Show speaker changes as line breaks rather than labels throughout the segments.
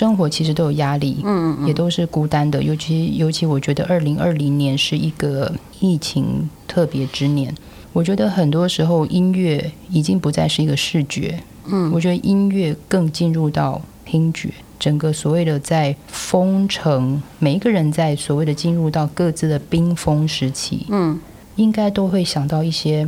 生活其实都有压力，嗯嗯，也都是孤单的。尤其尤其，我觉得二零二零年是一个疫情特别之年。我觉得很多时候音乐已经不再是一个视觉，嗯，我觉得音乐更进入到听觉。整个所谓的在封城，每一个人在所谓的进入到各自的冰封时期，嗯，应该都会想到一些。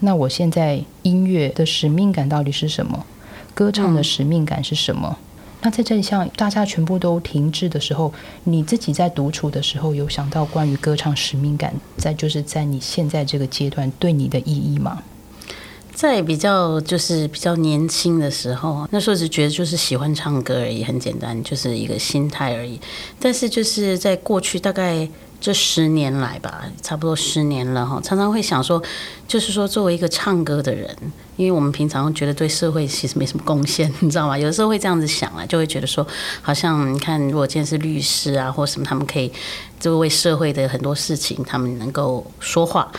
那我现在音乐的使命感到底是什么？歌唱的使命感是什么？那在这一项大家全部都停滞的时候，你自己在独处的时候，有想到关于歌唱使命感，在就是在你现在这个阶段对你的意义吗？
在比较就是比较年轻的时候，那时候只觉得就是喜欢唱歌而已，很简单，就是一个心态而已。但是就是在过去大概这十年来吧，差不多十年了哈，常常会想说，就是说作为一个唱歌的人，因为我们平常觉得对社会其实没什么贡献，你知道吗？有的时候会这样子想啊，就会觉得说，好像你看，如果今天是律师啊或什么，他们可以就为社会的很多事情，他们能够说话。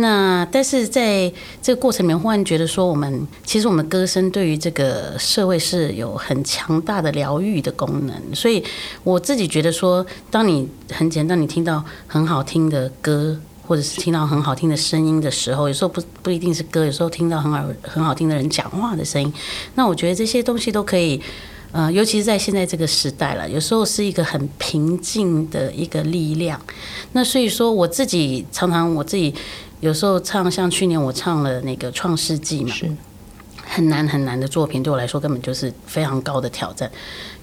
那但是在这个过程里面，忽然觉得说，我们其实我们歌声对于这个社会是有很强大的疗愈的功能。所以我自己觉得说，当你很简单，你听到很好听的歌，或者是听到很好听的声音的时候，有时候不不一定是歌，有时候听到很好很好听的人讲话的声音，那我觉得这些东西都可以。呃，尤其是在现在这个时代了，有时候是一个很平静的一个力量。那所以说，我自己常常我自己。有时候唱像去年我唱了那个《创世纪》嘛，
是
很难很难的作品，对我来说根本就是非常高的挑战。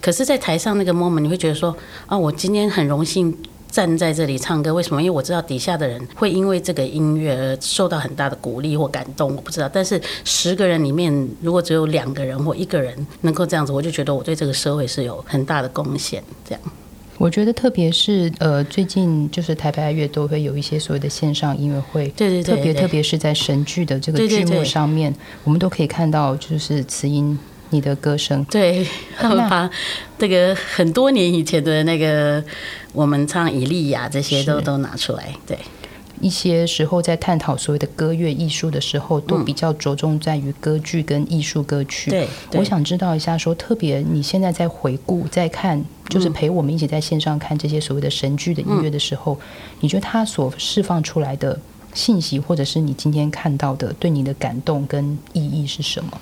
可是，在台上那个 moment，你会觉得说啊，我今天很荣幸站在这里唱歌。为什么？因为我知道底下的人会因为这个音乐而受到很大的鼓励或感动。我不知道，但是十个人里面，如果只有两个人或一个人能够这样子，我就觉得我对这个社会是有很大的贡献。这样。
我觉得，特别是呃，最近就是台北爱乐都会有一些所谓的线上音乐会，
对对
对，特别特别是在神剧的这个剧目上面，我们都可以看到，就是慈音你的歌声，
对，他们 把这个很多年以前的那个我们唱以利亚这些都都拿出来，对。
一些时候在探讨所谓的歌乐艺术的时候，都比较着重在于歌剧跟艺术歌曲。
对，
我想知道一下，说特别你现在在回顾、在看，就是陪我们一起在线上看这些所谓的神剧的音乐的时候，你觉得它所释放出来的信息，或者是你今天看到的对你的感动跟意义是什么？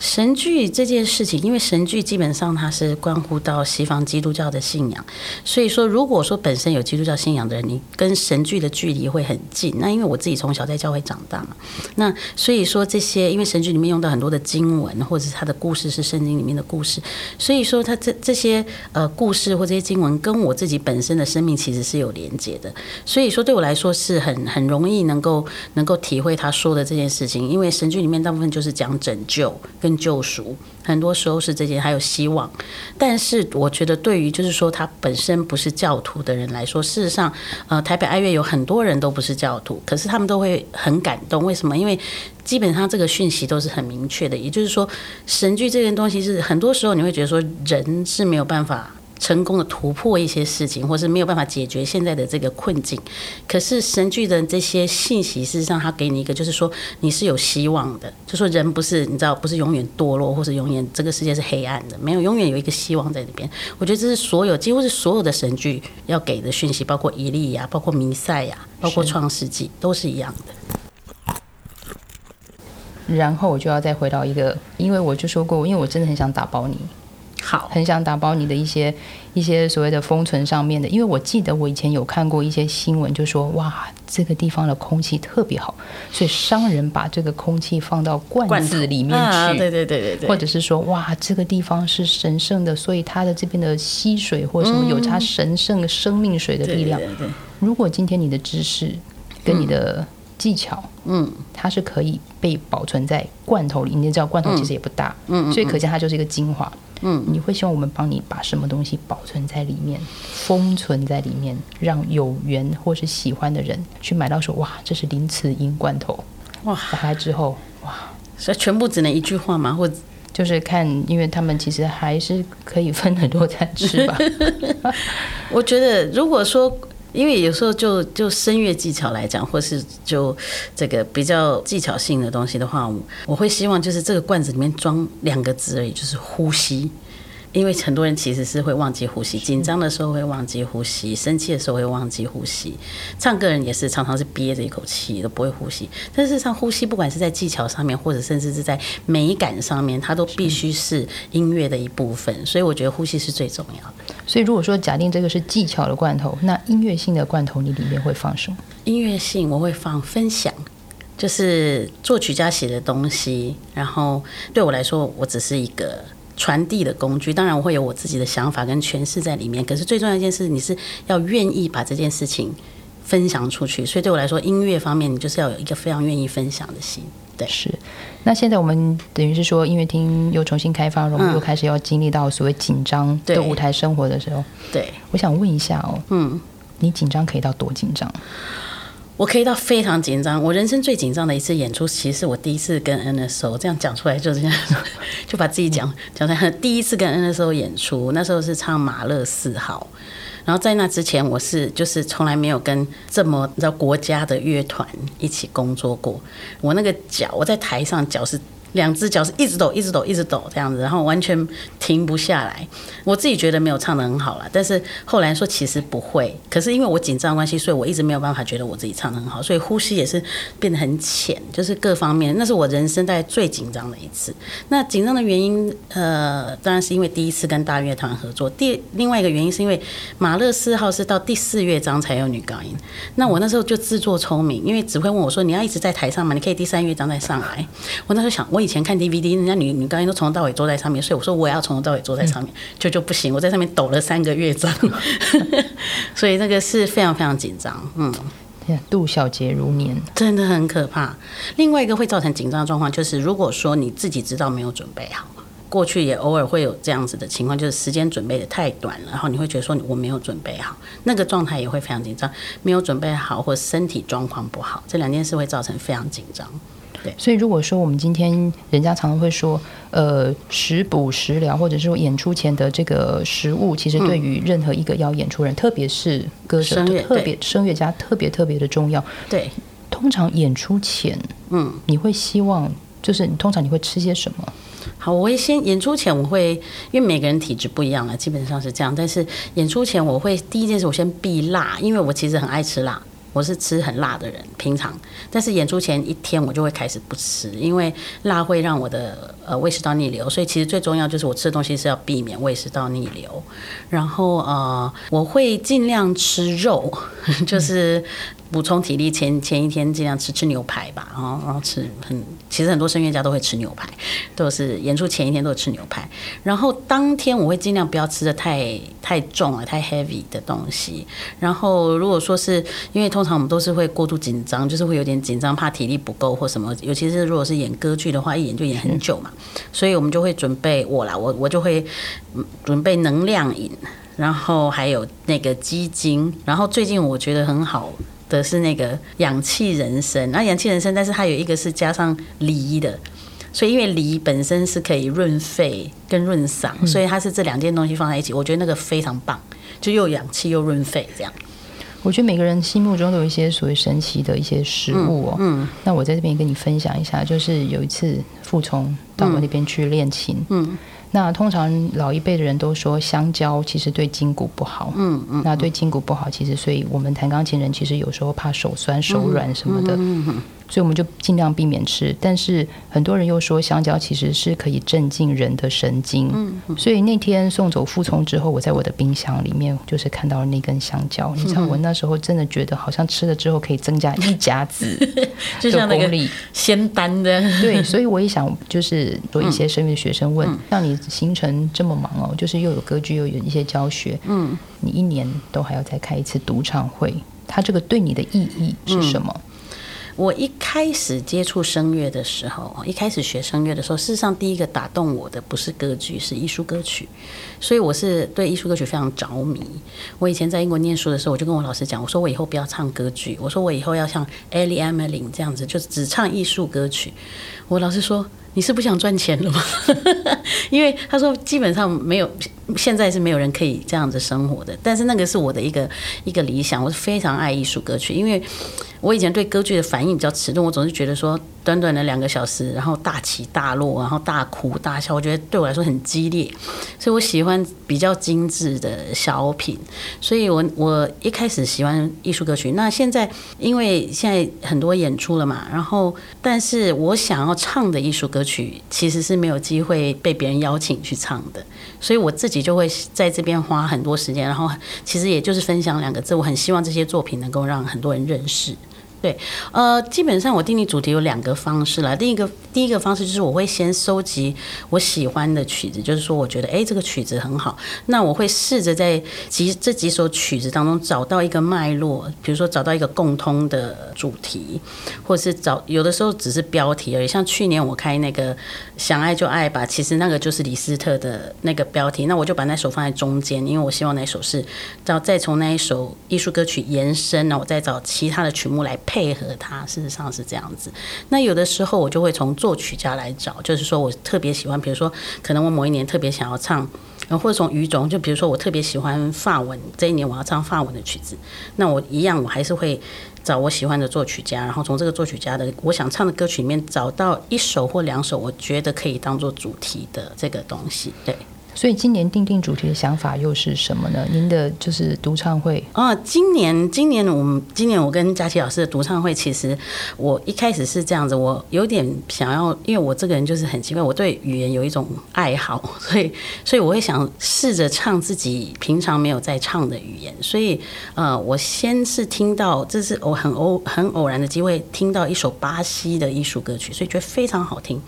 神剧这件事情，因为神剧基本上它是关乎到西方基督教的信仰，所以说如果说本身有基督教信仰的人，你跟神剧的距离会很近。那因为我自己从小在教会长大嘛，那所以说这些，因为神剧里面用到很多的经文，或者是它的故事是圣经里面的故事，所以说它这这些呃故事或这些经文跟我自己本身的生命其实是有连接的。所以说对我来说是很很容易能够能够体会他说的这件事情，因为神剧里面大部分就是讲拯救跟。救赎很多时候是这些，还有希望。但是我觉得，对于就是说他本身不是教徒的人来说，事实上，呃，台北爱乐有很多人都不是教徒，可是他们都会很感动。为什么？因为基本上这个讯息都是很明确的，也就是说，神剧这件东西是很多时候你会觉得说人是没有办法。成功的突破一些事情，或是没有办法解决现在的这个困境。可是神剧的这些信息，事实上，它给你一个，就是说你是有希望的。就说人不是你知道，不是永远堕落，或是永远这个世界是黑暗的，没有永远有一个希望在那边。我觉得这是所有几乎是所有的神剧要给的讯息，包括以利亚，包括弥赛亚，包括创世纪，都是一样的。
然后我就要再回到一个，因为我就说过，因为我真的很想打包你。
好，
很想打包你的一些一些所谓的封存上面的，因为我记得我以前有看过一些新闻，就说哇，这个地方的空气特别好，所以商人把这个空气放到罐子里面去，
对对对对对，
或者是说哇，这个地方是神圣的，所以它的这边的溪水或什么有它神圣的生命水的力量。如果今天你的知识跟你的技巧，嗯，它是可以被保存在罐头里，你知道罐头其实也不大，嗯，所以可见它就是一个精华。嗯，你会希望我们帮你把什么东西保存在里面，封存在里面，让有缘或是喜欢的人去买到，说哇，这是林慈英罐头，哇，打开之后，哇，
所以全部只能一句话吗？或
就是看，因为他们其实还是可以分很多餐吃吧。
我觉得如果说。因为有时候就就声乐技巧来讲，或是就这个比较技巧性的东西的话，我会希望就是这个罐子里面装两个字而已，就是呼吸。因为很多人其实是会忘记呼吸，紧张的时候会忘记呼吸，生气的时候会忘记呼吸。唱歌人也是常常是憋着一口气都不会呼吸。但是上呼吸，不管是在技巧上面，或者甚至是在美感上面，它都必须是音乐的一部分。所以我觉得呼吸是最重要的。
所以如果说假定这个是技巧的罐头，那音乐性的罐头你里面会放什么？
音乐性我会放分享。就是作曲家写的东西，然后对我来说，我只是一个传递的工具。当然，我会有我自己的想法跟诠释在里面。可是最重要一件事，你是要愿意把这件事情分享出去。所以对我来说，音乐方面，你就是要有一个非常愿意分享的心。对，
是。那现在我们等于是说，音乐厅又重新开放，然后又开始要经历到所谓紧张的舞台生活的时候。
对，
我想问一下哦，嗯，你紧张可以到多紧张？
我可以到非常紧张。我人生最紧张的一次演出，其实我第一次跟 NSO 这样讲出来，就是这样，就把自己讲讲成。第一次跟 NSO 演出，那时候是唱马勒四号。然后在那之前，我是就是从来没有跟这么你知道国家的乐团一起工作过。我那个脚，我在台上脚是。两只脚是一直抖，一直抖，一直抖这样子，然后完全停不下来。我自己觉得没有唱的很好了，但是后来说其实不会。可是因为我紧张关系，所以我一直没有办法觉得我自己唱的很好，所以呼吸也是变得很浅，就是各方面，那是我人生在最紧张的一次。那紧张的原因，呃，当然是因为第一次跟大乐团合作。第另外一个原因是因为马勒四号是到第四乐章才有女高音。那我那时候就自作聪明，因为指挥问我说：“你要一直在台上吗？你可以第三乐章再上来。”我那时候想我。以前看 DVD，人家女女高音都从头到尾坐在上面，所以我说我也要从头到尾坐在上面，就就不行。我在上面抖了三个乐章，所以那个是非常非常紧张。嗯，
度小节如年，
真的很可怕。另外一个会造成紧张的状况，就是如果说你自己知道没有准备好，过去也偶尔会有这样子的情况，就是时间准备的太短了，然后你会觉得说我没有准备好，那个状态也会非常紧张。没有准备好或身体状况不好，这两件事会造成非常紧张。
所以，如果说我们今天人家常常会说，呃，食补食疗，或者是说演出前的这个食物，其实对于任何一个要演出人，特别是歌手、特别声乐家，特别特别的重要。
对，
通常演出前，嗯，你会希望就是你通常你会吃些什么？
好，我会先演出前我会，因为每个人体质不一样了，基本上是这样。但是演出前我会第一件事，我先避辣，因为我其实很爱吃辣。我是吃很辣的人，平常，但是演出前一天我就会开始不吃，因为辣会让我的呃胃食道逆流，所以其实最重要就是我吃的东西是要避免胃食道逆流。然后呃，我会尽量吃肉，就是。补充体力前前一天尽量吃吃牛排吧，然后然后吃很其实很多声乐家都会吃牛排，都是演出前一天都吃牛排，然后当天我会尽量不要吃的太太重了太 heavy 的东西，然后如果说是因为通常我们都是会过度紧张，就是会有点紧张，怕体力不够或什么，尤其是如果是演歌剧的话，一演就演很久嘛，所以我们就会准备我啦，我我就会准备能量饮，然后还有那个鸡精，然后最近我觉得很好。的是那个氧气人参，那氧气人参，但是它有一个是加上梨的，所以因为梨本身是可以润肺跟润嗓，所以它是这两件东西放在一起，我觉得那个非常棒，就又氧气又润肺这样。
我觉得每个人心目中都有一些所谓神奇的一些食物哦。嗯。那我在这边跟你分享一下，就是有一次傅聪到我那边去练琴。嗯。那通常老一辈的人都说香蕉其实对筋骨不好，嗯嗯，那对筋骨不好，其实所以我们弹钢琴人其实有时候怕手酸手软什么的。所以我们就尽量避免吃，但是很多人又说香蕉其实是可以镇静人的神经。嗯，所以那天送走傅聪之后，我在我的冰箱里面就是看到了那根香蕉。你知道，我那时候真的觉得好像吃了之后可以增加一甲子
的功力，仙丹的。
对，所以我也想就是做一些声乐学生问，像你行程这么忙哦，就是又有歌剧又有一些教学，嗯，你一年都还要再开一次独唱会，它这个对你的意义是什么？
我一开始接触声乐的时候，一开始学声乐的时候，事实上第一个打动我的不是歌剧，是艺术歌曲，所以我是对艺术歌曲非常着迷。我以前在英国念书的时候，我就跟我老师讲，我说我以后不要唱歌剧，我说我以后要像 Ellie Emeling 这样子，就只唱艺术歌曲。我老师说。你是不想赚钱了吗？因为他说基本上没有，现在是没有人可以这样子生活的。但是那个是我的一个一个理想，我是非常爱艺术歌曲，因为我以前对歌剧的反应比较迟钝，我总是觉得说短短的两个小时，然后大起大落，然后大哭大笑，我觉得对我来说很激烈，所以我喜欢比较精致的小品。所以我我一开始喜欢艺术歌曲，那现在因为现在很多演出了嘛，然后但是我想要唱的艺术歌曲其实是没有机会被别人邀请去唱的，所以我自己就会在这边花很多时间，然后其实也就是分享两个字，我很希望这些作品能够让很多人认识。对，呃，基本上我定义主题有两个方式啦。第一个，第一个方式就是我会先收集我喜欢的曲子，就是说我觉得哎这个曲子很好，那我会试着在几这几首曲子当中找到一个脉络，比如说找到一个共通的主题，或是找有的时候只是标题而已。像去年我开那个想爱就爱吧，其实那个就是李斯特的那个标题，那我就把那首放在中间，因为我希望那首是，然后再从那一首艺术歌曲延伸，然后我再找其他的曲目来。配合他，事实上是这样子。那有的时候我就会从作曲家来找，就是说我特别喜欢，比如说可能我某一年特别想要唱，或者从语种，就比如说我特别喜欢法文，这一年我要唱法文的曲子，那我一样我还是会找我喜欢的作曲家，然后从这个作曲家的我想唱的歌曲里面找到一首或两首，我觉得可以当做主题的这个东西，对。
所以今年定定主题的想法又是什么呢？您的就是独唱会
啊。今年，今年我们今年我跟佳琪老师的独唱会，其实我一开始是这样子，我有点想要，因为我这个人就是很奇怪，我对语言有一种爱好，所以 所以我会想试着唱自己平常没有在唱的语言。所以呃，我先是听到，这是我很偶很偶然的机会听到一首巴西的艺术歌曲，所以觉得非常好听。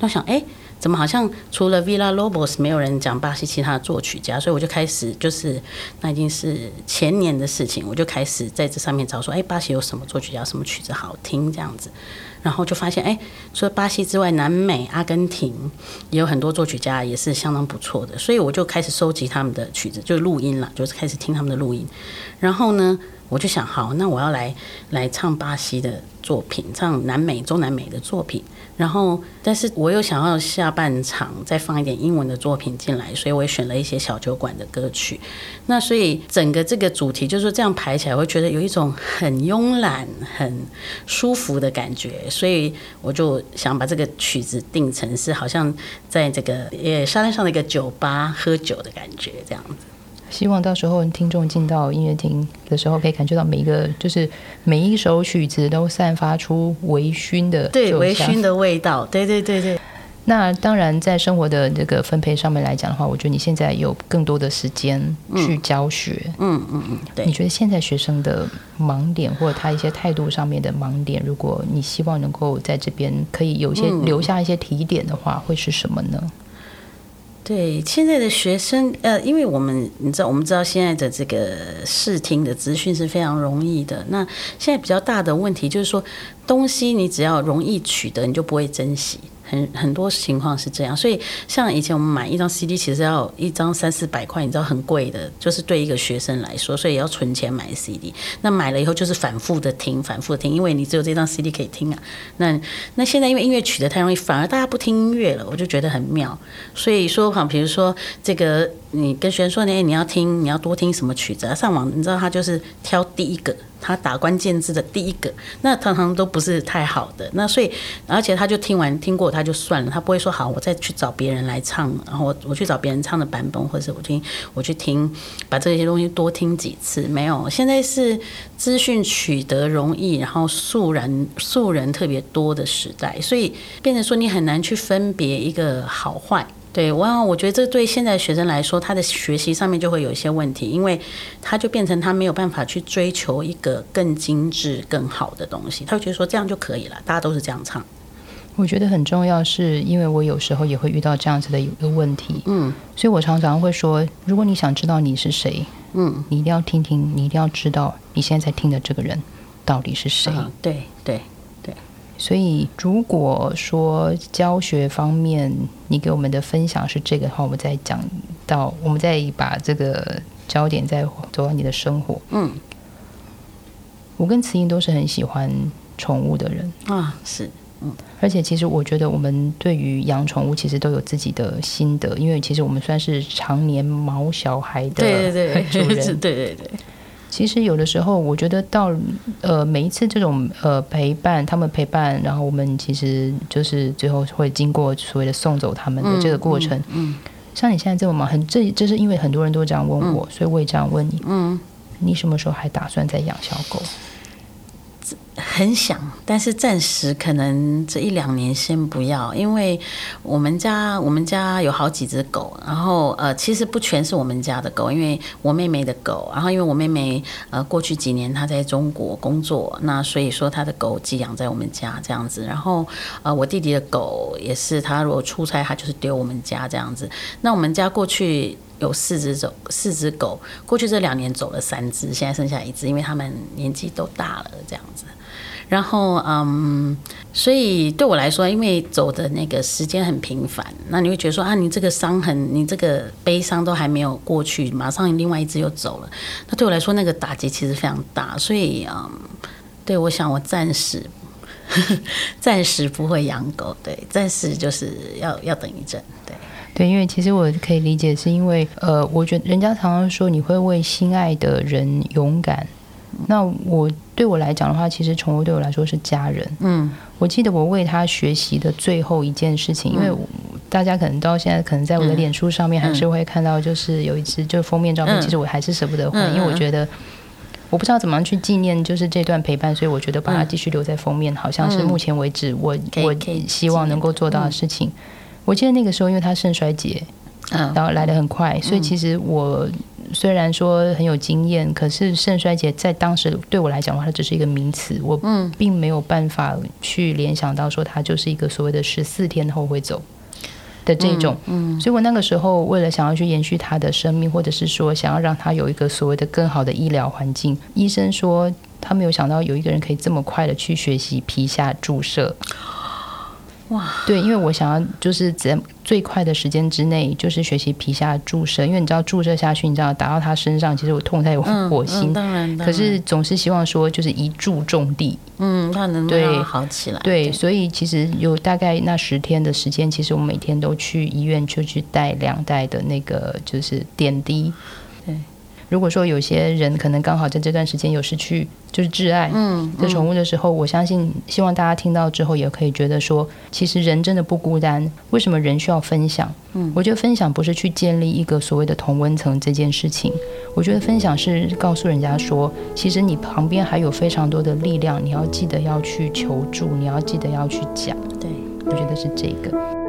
我想，哎。怎么好像除了 Villa Lobos 没有人讲巴西其他的作曲家，所以我就开始就是那已经是前年的事情，我就开始在这上面找说，哎，巴西有什么作曲家，什么曲子好听这样子，然后就发现，哎，除了巴西之外，南美阿根廷也有很多作曲家也是相当不错的，所以我就开始收集他们的曲子，就录音了，就是开始听他们的录音，然后呢。我就想，好，那我要来来唱巴西的作品，唱南美、中南美的作品。然后，但是我又想要下半场再放一点英文的作品进来，所以我也选了一些小酒馆的歌曲。那所以整个这个主题就是这样排起来，会觉得有一种很慵懒、很舒服的感觉。所以我就想把这个曲子定成是好像在这个呃沙滩上的一个酒吧喝酒的感觉，这样子。
希望到时候听众进到音乐厅的时候，可以感觉到每一个就是每一首曲子都散发出微醺的
对微醺的味道。对对对对。
那当然，在生活的这个分配上面来讲的话，我觉得你现在有更多的时间去教学。
嗯嗯嗯。对。
你觉得现在学生的盲点或者他一些态度上面的盲点，如果你希望能够在这边可以有些留下一些提点的话，会是什么呢？
对现在的学生，呃，因为我们你知道，我们知道现在的这个视听的资讯是非常容易的。那现在比较大的问题就是说，东西你只要容易取得，你就不会珍惜。很很多情况是这样，所以像以前我们买一张 CD，其实要一张三四百块，你知道很贵的，就是对一个学生来说，所以要存钱买 CD。那买了以后就是反复的听，反复的听，因为你只有这张 CD 可以听啊。那那现在因为音乐取得太容易，反而大家不听音乐了，我就觉得很妙。所以说好，比如说这个，你跟学生说，哎，你要听，你要多听什么曲子？上网你知道他就是挑第一个。他打关键字的第一个，那常常都不是太好的。那所以，而且他就听完听过他就算了，他不会说好，我再去找别人来唱，然后我我去找别人唱的版本，或者是我听我去听，把这些东西多听几次。没有，现在是资讯取得容易，然后素人素人特别多的时代，所以变成说你很难去分别一个好坏。对，我我觉得这对现在学生来说，他的学习上面就会有一些问题，因为他就变成他没有办法去追求一个更精致、更好的东西，他会觉得说这样就可以了，大家都是这样唱。
我觉得很重要，是因为我有时候也会遇到这样子的一个问题，嗯，所以我常常会说，如果你想知道你是谁，嗯，你一定要听听，你一定要知道你现在在听的这个人到底是谁。
对对。
所以，如果说教学方面你给我们的分享是这个的话，我们再讲到，我们再把这个焦点再走到你的生活。嗯，我跟慈英都是很喜欢宠物的人
啊，是，嗯，
而且其实我觉得我们对于养宠物其实都有自己的心得，因为其实我们算是常年毛小孩的
对对对
主人，
对对对。
其实有的时候，我觉得到呃每一次这种呃陪伴，他们陪伴，然后我们其实就是最后会经过所谓的送走他们的这个过程。
嗯
像你现在这么忙，很这这是因为很多人都这样问我，所以我也这样问你。
嗯，
你什么时候还打算再养小狗？
很想，但是暂时可能这一两年先不要，因为我们家我们家有好几只狗，然后呃，其实不全是我们家的狗，因为我妹妹的狗，然后因为我妹妹呃过去几年她在中国工作，那所以说她的狗寄养在我们家这样子，然后呃我弟弟的狗也是，他如果出差他就是丢我们家这样子，那我们家过去。有四只走，四只狗，过去这两年走了三只，现在剩下一只，因为他们年纪都大了，这样子。然后，嗯，所以对我来说，因为走的那个时间很频繁，那你会觉得说啊，你这个伤痕，你这个悲伤都还没有过去，马上另外一只又走了，那对我来说那个打击其实非常大。所以，嗯，对我想我暂时 暂时不会养狗，对，暂时就是要要等一阵，对。
对，因为其实我可以理解，是因为呃，我觉得人家常常说你会为心爱的人勇敢。那我对我来讲的话，其实宠物对我来说是家人。
嗯，
我记得我为他学习的最后一件事情，因为大家可能到现在可能在我的脸书上面还是会看到，就是有一只就封面照片，其实我还是舍不得换，因为我觉得我不知道怎么样去纪念就是这段陪伴，所以我觉得把它继续留在封面，好像是目前为止我我希望能够做到的事情。我记得那个时候，因为他肾衰竭，
嗯，
然后来的很快，所以其实我虽然说很有经验，可是肾衰竭在当时对我来讲的话，它只是一个名词，我并没有办法去联想到说它就是一个所谓的十四天后会走的这种。
嗯，
所以我那个时候为了想要去延续他的生命，或者是说想要让他有一个所谓的更好的医疗环境，医生说他没有想到有一个人可以这么快的去学习皮下注射。
哇，
对，因为我想要就是在最快的时间之内，就是学习皮下注射，因为你知道注射下去，你知道打到他身上，其实我痛在有火星，
当然，
可是总是希望说就是一注中地，
嗯，他能对好起来，
对，所以其实有大概那十天的时间，其实我每天都去医院就去带两袋的那个就是点滴，
对。
如果说有些人可能刚好在这段时间有失去就是挚爱的宠物的时候，我相信希望大家听到之后也可以觉得说，其实人真的不孤单。为什么人需要分享？
嗯，
我觉得分享不是去建立一个所谓的同温层这件事情，我觉得分享是告诉人家说，其实你旁边还有非常多的力量，你要记得要去求助，你要记得要去讲。
对，
我觉得是这个。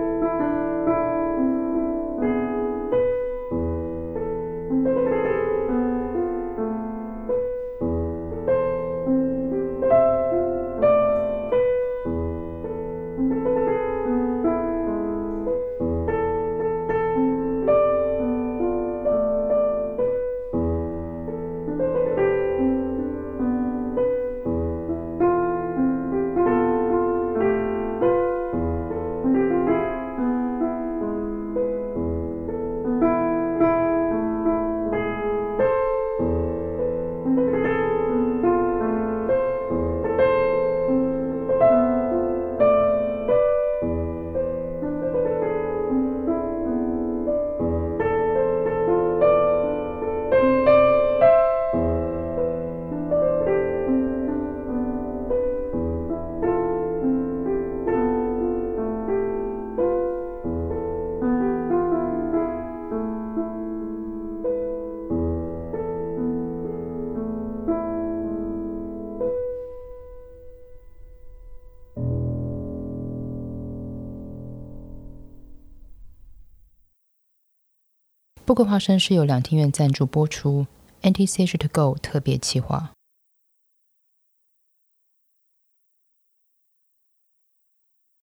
不过花生是由两厅院赞助播出，NTC 是 to Go 特别企划。